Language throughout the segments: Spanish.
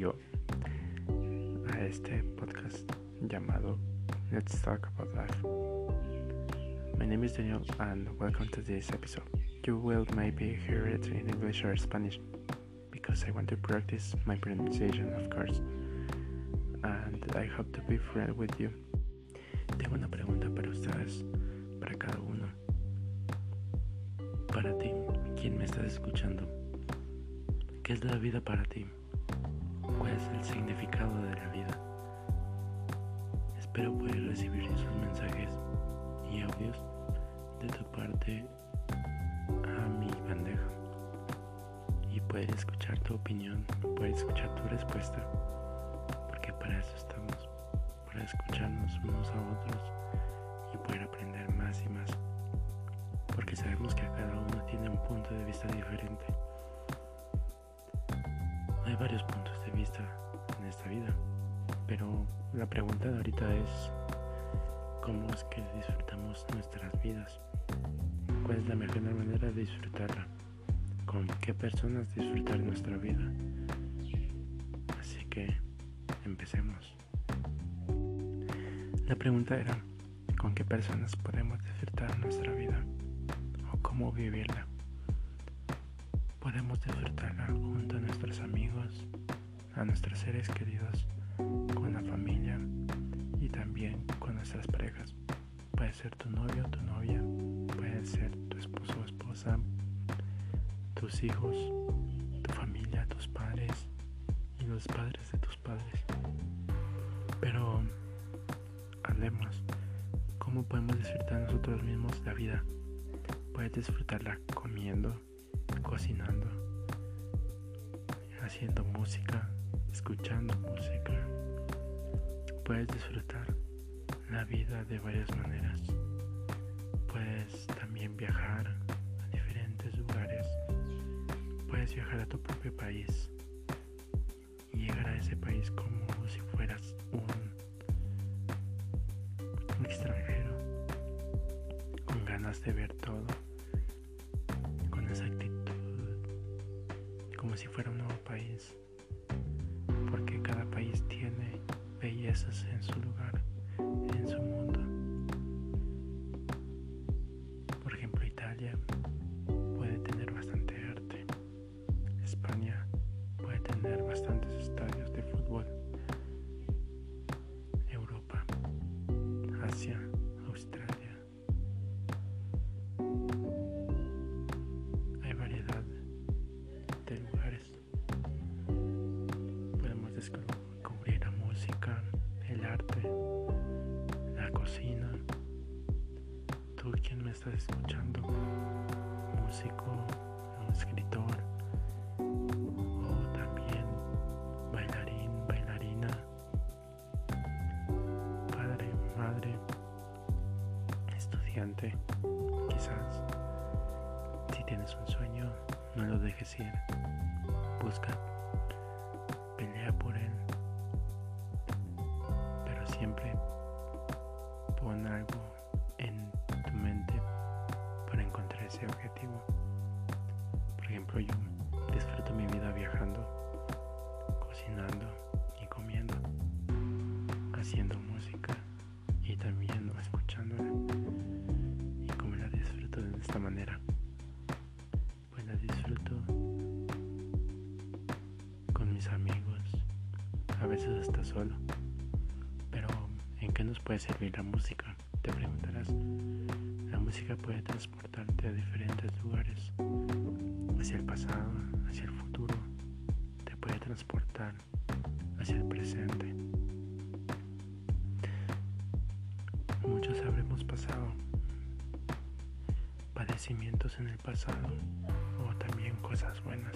contigo a este podcast llamado Let's Talk About Life. My name is Daniel and welcome to this episode. You will maybe hear it in English or Spanish because I want to practice my pronunciation, of course. And I hope to be friend with you. Tengo una pregunta para ustedes, para cada uno. Para ti, quien me estás escuchando. ¿Qué es la vida para ti? ¿Cuál es el significado de la vida? Espero poder recibir esos mensajes y audios de tu parte a mi bandeja y poder escuchar tu opinión, poder escuchar tu respuesta, porque para eso estamos, para escucharnos unos a otros y poder aprender más y más, porque sabemos que cada uno tiene un punto de vista diferente. Hay varios puntos de vista en esta vida, pero la pregunta de ahorita es cómo es que disfrutamos nuestras vidas. ¿Cuál es la mejor manera de disfrutarla? ¿Con qué personas disfrutar nuestra vida? Así que empecemos. La pregunta era, ¿con qué personas podemos disfrutar nuestra vida? ¿O cómo vivirla? Podemos disfrutarla junto a nuestros amigos, a nuestros seres queridos, con la familia y también con nuestras parejas. Puede ser tu novio o tu novia, puede ser tu esposo o esposa, tus hijos, tu familia, tus padres y los padres de tus padres. Pero hablemos, ¿cómo podemos disfrutar nosotros mismos la vida? Puedes disfrutarla comiendo, cocinando, haciendo música, escuchando música. Puedes disfrutar la vida de varias maneras. Puedes también viajar a diferentes lugares. Puedes viajar a tu propio país y llegar a ese país como si fueras un extranjero, con ganas de ver todo, si fuera un nuevo país, porque cada país tiene bellezas en su lugar, quizás. Si tienes un sueño, no lo dejes ir. Busca, pelea por él, pero siempre pon algo en tu mente para encontrar ese objetivo. Por ejemplo, yo disfruto mi vida viajando, manera? Pues la disfruto con mis amigos, a veces hasta solo. Pero, ¿en qué nos puede servir la música? Te preguntarás. La música puede transportarte a diferentes lugares, hacia el pasado, hacia el futuro, te puede transportar hacia el presente. Muchos habremos pasado padecimientos en el pasado o también cosas buenas,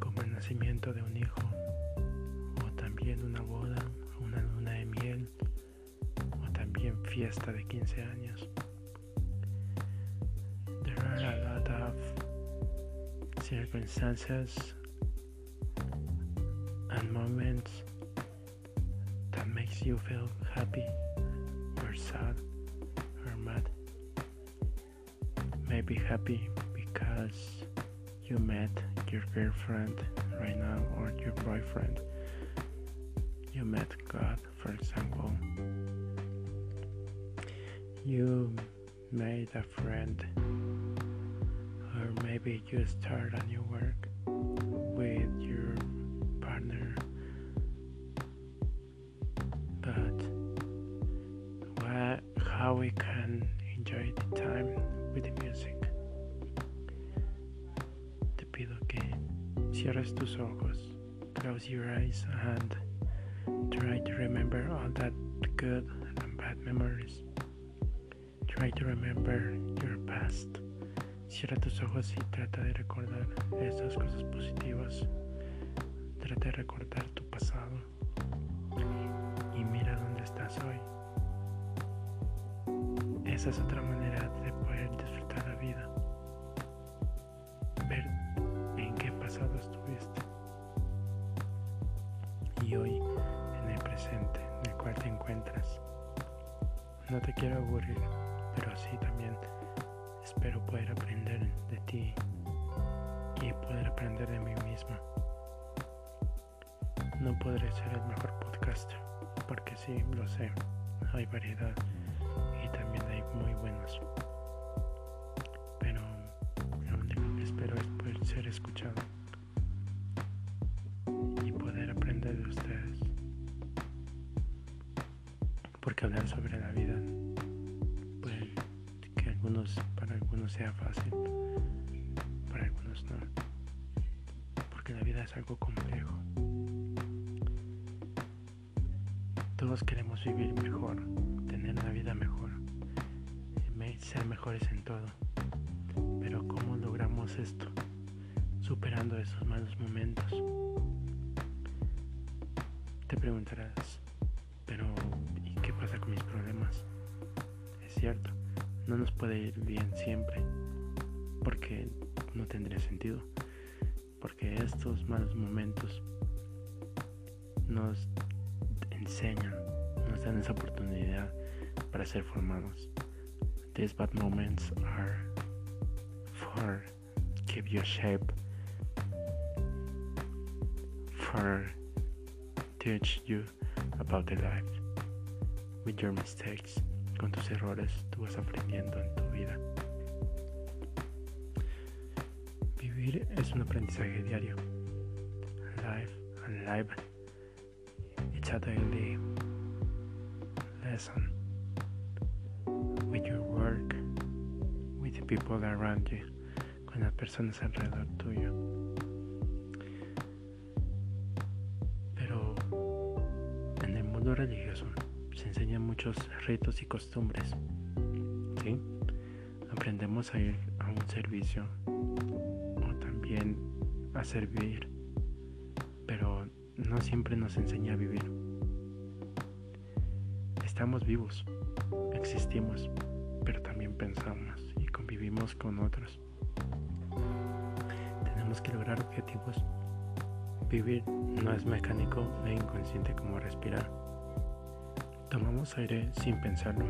como el nacimiento de un hijo o también una boda, una luna de miel o también fiesta de 15 años. There are a lot of circumstances and moments that makes you feel happy or sad Maybe happy because you met your girlfriend right now or your boyfriend. You met God, for example. You made a friend, or maybe you start a new work with your partner. But what, how we can enjoy the time with music? Te pido que cierres tus ojos, close your eyes, and try to remember all that good and bad memories. Try to remember your past. Cierra tus ojos y trata de recordar esas cosas positivas. Trata de recordar tu pasado. Y mira dónde estás hoy. Esa es otra manera No te quiero aburrir pero así también espero poder aprender de ti y poder aprender de mí misma. No podré ser el mejor podcaster, porque sí, lo sé, hay variedad y también hay muy buenos. Pero espero es poder ser escuchado Porque hablar sobre la vida para algunos sea fácil, para algunos no. Porque la vida es algo complejo. Todos queremos vivir mejor, tener una vida mejor, ser mejores en todo. Pero ¿cómo logramos esto? Superando esos malos momentos. Te preguntarás, pero ¿y qué pasa con mis problemas? Es cierto, no nos puede ir bien siempre, porque no tendría sentido, porque estos malos momentos nos enseñan, nos dan esa oportunidad para ser formados. These bad moments are for give you shape, for teach you about the life with your mistakes. Con tus errores tú vas aprendiendo en tu vida. Vivir es un aprendizaje diario. Life and life. It's a daily lesson with your work, with the people around you, con las personas alrededor tuyo. Religioso se enseñan muchos ritos y costumbres. Aprendemos a ir a un servicio o también a servir, pero no siempre nos enseña a vivir. Estamos vivos, existimos, pero también pensamos y convivimos con otros. Tenemos que lograr objetivos. Vivir no es mecánico e inconsciente como respirar. Tomamos aire sin pensarlo.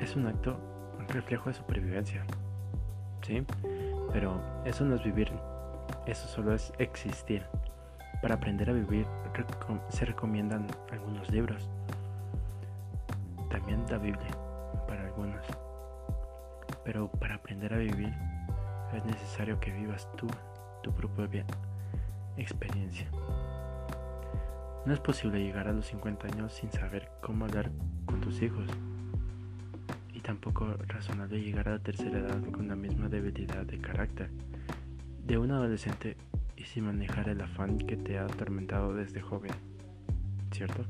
Es un acto, un reflejo de supervivencia. ¿Sí? Pero eso no es vivir. Eso solo es existir. Para aprender a vivir se recomiendan algunos libros. También la Biblia para algunos. Pero para aprender a vivir es necesario que vivas tú tu propia experiencia. No es posible llegar a los 50 años sin saber cómo hablar con tus hijos. Y tampoco razonable llegar a la tercera edad con la misma debilidad de carácter de un adolescente y sin manejar el afán que te ha atormentado desde joven. ¿Cierto?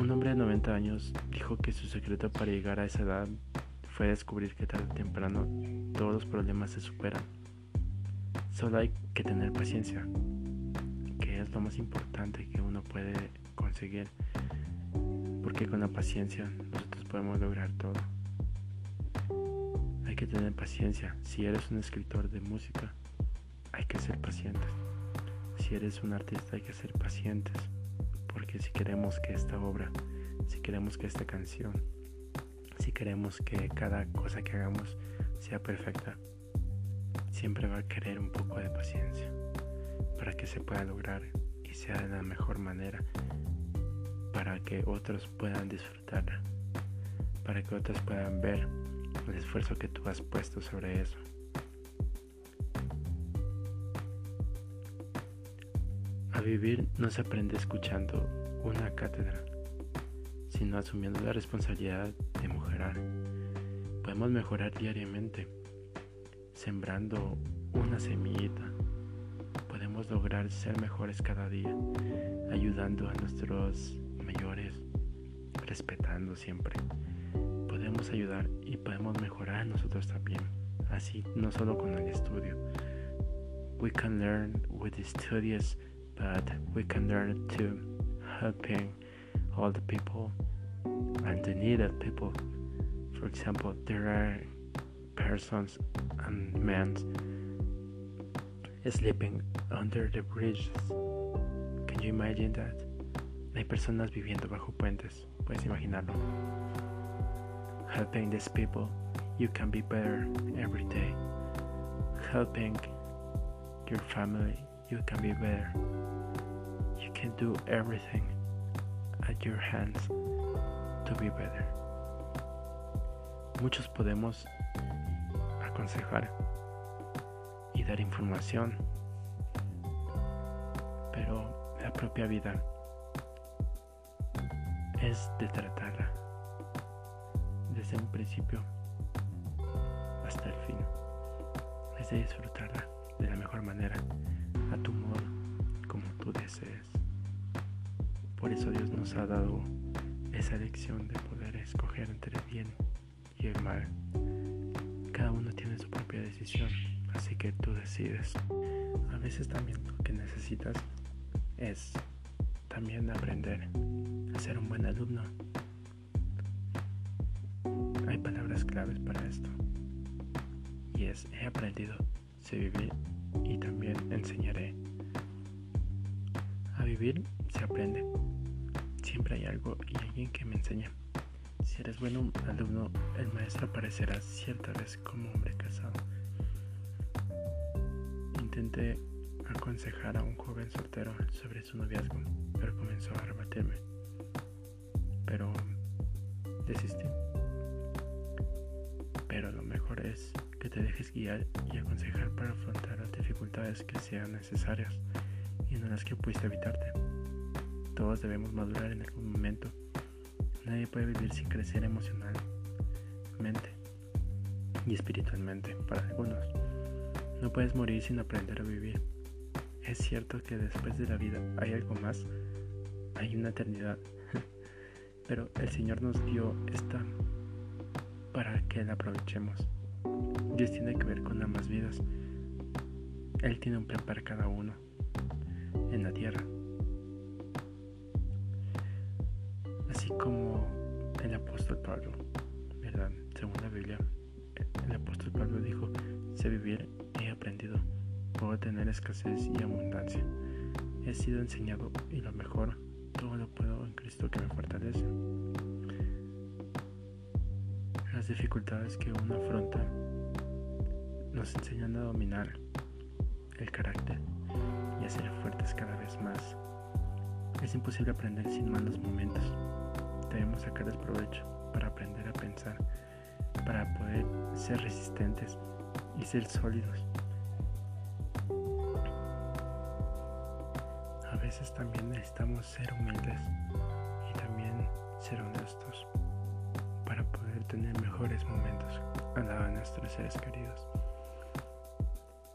Un hombre de 90 años dijo que su secreto para llegar a esa edad fue descubrir que tarde o temprano todos los problemas se superan. Solo hay que tener paciencia, es lo más importante que uno puede conseguir. Porque con la paciencia nosotros podemos lograr todo. Hay que tener paciencia. Si eres un escritor de música, hay que ser pacientes. Si eres un artista, hay que ser pacientes. Porque si queremos que esta obra, si queremos que esta canción, si queremos que cada cosa que hagamos sea perfecta, siempre va a querer un poco de paciencia para que se pueda lograr y sea de la mejor manera para que otros puedan disfrutarla, para que otros puedan ver el esfuerzo que tú has puesto sobre eso. A vivir no se aprende escuchando una cátedra, sino asumiendo la responsabilidad de mejorar. Podemos mejorar diariamente, sembrando una semillita. Lograr ser mejores cada día, ayudando a nuestros mayores, respetando siempre. Podemos ayudar y podemos mejorar nosotros también, así no solo con el estudio. We can learn with the studies, but we can learn to helping all the people and the needed people. For example, there are persons and men sleeping under the bridges. Can you imagine that? Hay personas viviendo bajo puentes, puedes imaginarlo. Helping these people, you can be better every day. Helping your family, you can be better. You can do everything at your hands to be better. Muchos podemos aconsejar y dar información, pero la propia vida es de tratarla desde un principio hasta el fin, es de disfrutarla de la mejor manera, a tu modo, como tú desees. Por eso Dios nos ha dado esa lección de poder escoger entre el bien y el mal. Cada uno tiene su propia decisión, así que tú decides. A veces también lo que necesitas es también aprender a ser un buen alumno. Hay palabras claves para esto. Y es he aprendido, sé vivir y también enseñaré. A vivir se aprende. Siempre hay algo y alguien que me enseña. Si eres buen alumno, el maestro aparecerá cierta vez como hombre casado. Intenté aconsejar a un joven soltero sobre su noviazgo, pero comenzó a rebatirme. Pero desistí. Pero lo mejor es que te dejes guiar y aconsejar para afrontar las dificultades que sean necesarias y no las que pudiste evitarte. Todos debemos madurar en algún momento Nadie puede vivir sin crecer emocionalmente y espiritualmente para algunos. No puedes morir sin aprender a vivir. Es cierto que después de la vida hay algo más, hay una eternidad, pero el Señor nos dio esta para que la aprovechemos. Dios tiene que ver con ambas vidas. Él tiene un plan para cada uno en la tierra. Así como el apóstol Pablo, ¿verdad? Según la Biblia, el apóstol Pablo dijo, sé vivir, puedo tener escasez y abundancia. He sido enseñado y lo mejor, todo lo puedo en Cristo que me fortalece. Las dificultades que uno afronta nos enseñan a dominar el carácter y a ser fuertes cada vez más. Es imposible aprender sin malos momentos debemos sacar el provecho para aprender a pensar, para poder ser resistentes y ser sólidos. También necesitamos ser humildes y también ser honestos para poder tener mejores momentos al lado de nuestros seres queridos.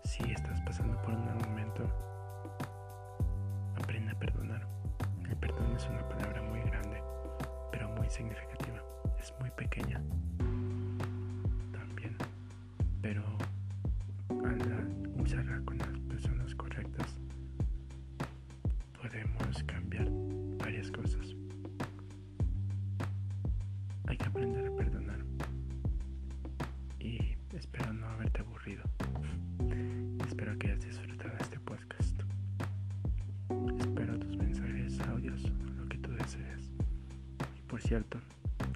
Si estás pasando por un mal momento, aprende a perdonar. El perdón es una palabra muy grande significativa, es muy pequeña también, pero al usarla Por cierto,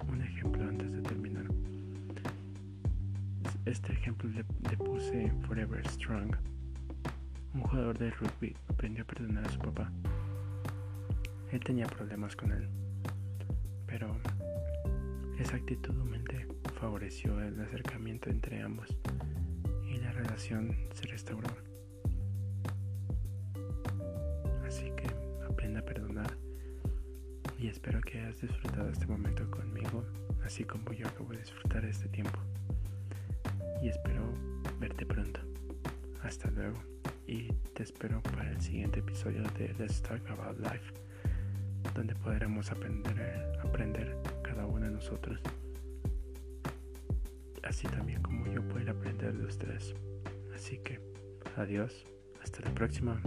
un ejemplo antes de terminar. este ejemplo le, puse Forever Strong. Un jugador de rugby aprendió a perdonar a su papá. Él tenía problemas con él, pero esa actitud humilde favoreció el acercamiento entre ambos y la relación se restauró. Espero que hayas disfrutado este momento conmigo, así como yo acabo de disfrutar este tiempo. Y espero verte pronto. Hasta luego y te espero para el siguiente episodio de Let's Talk About Life, donde podremos aprender, aprender cada uno de nosotros, así también como yo puedo aprender de ustedes. Así que, adiós, hasta la próxima.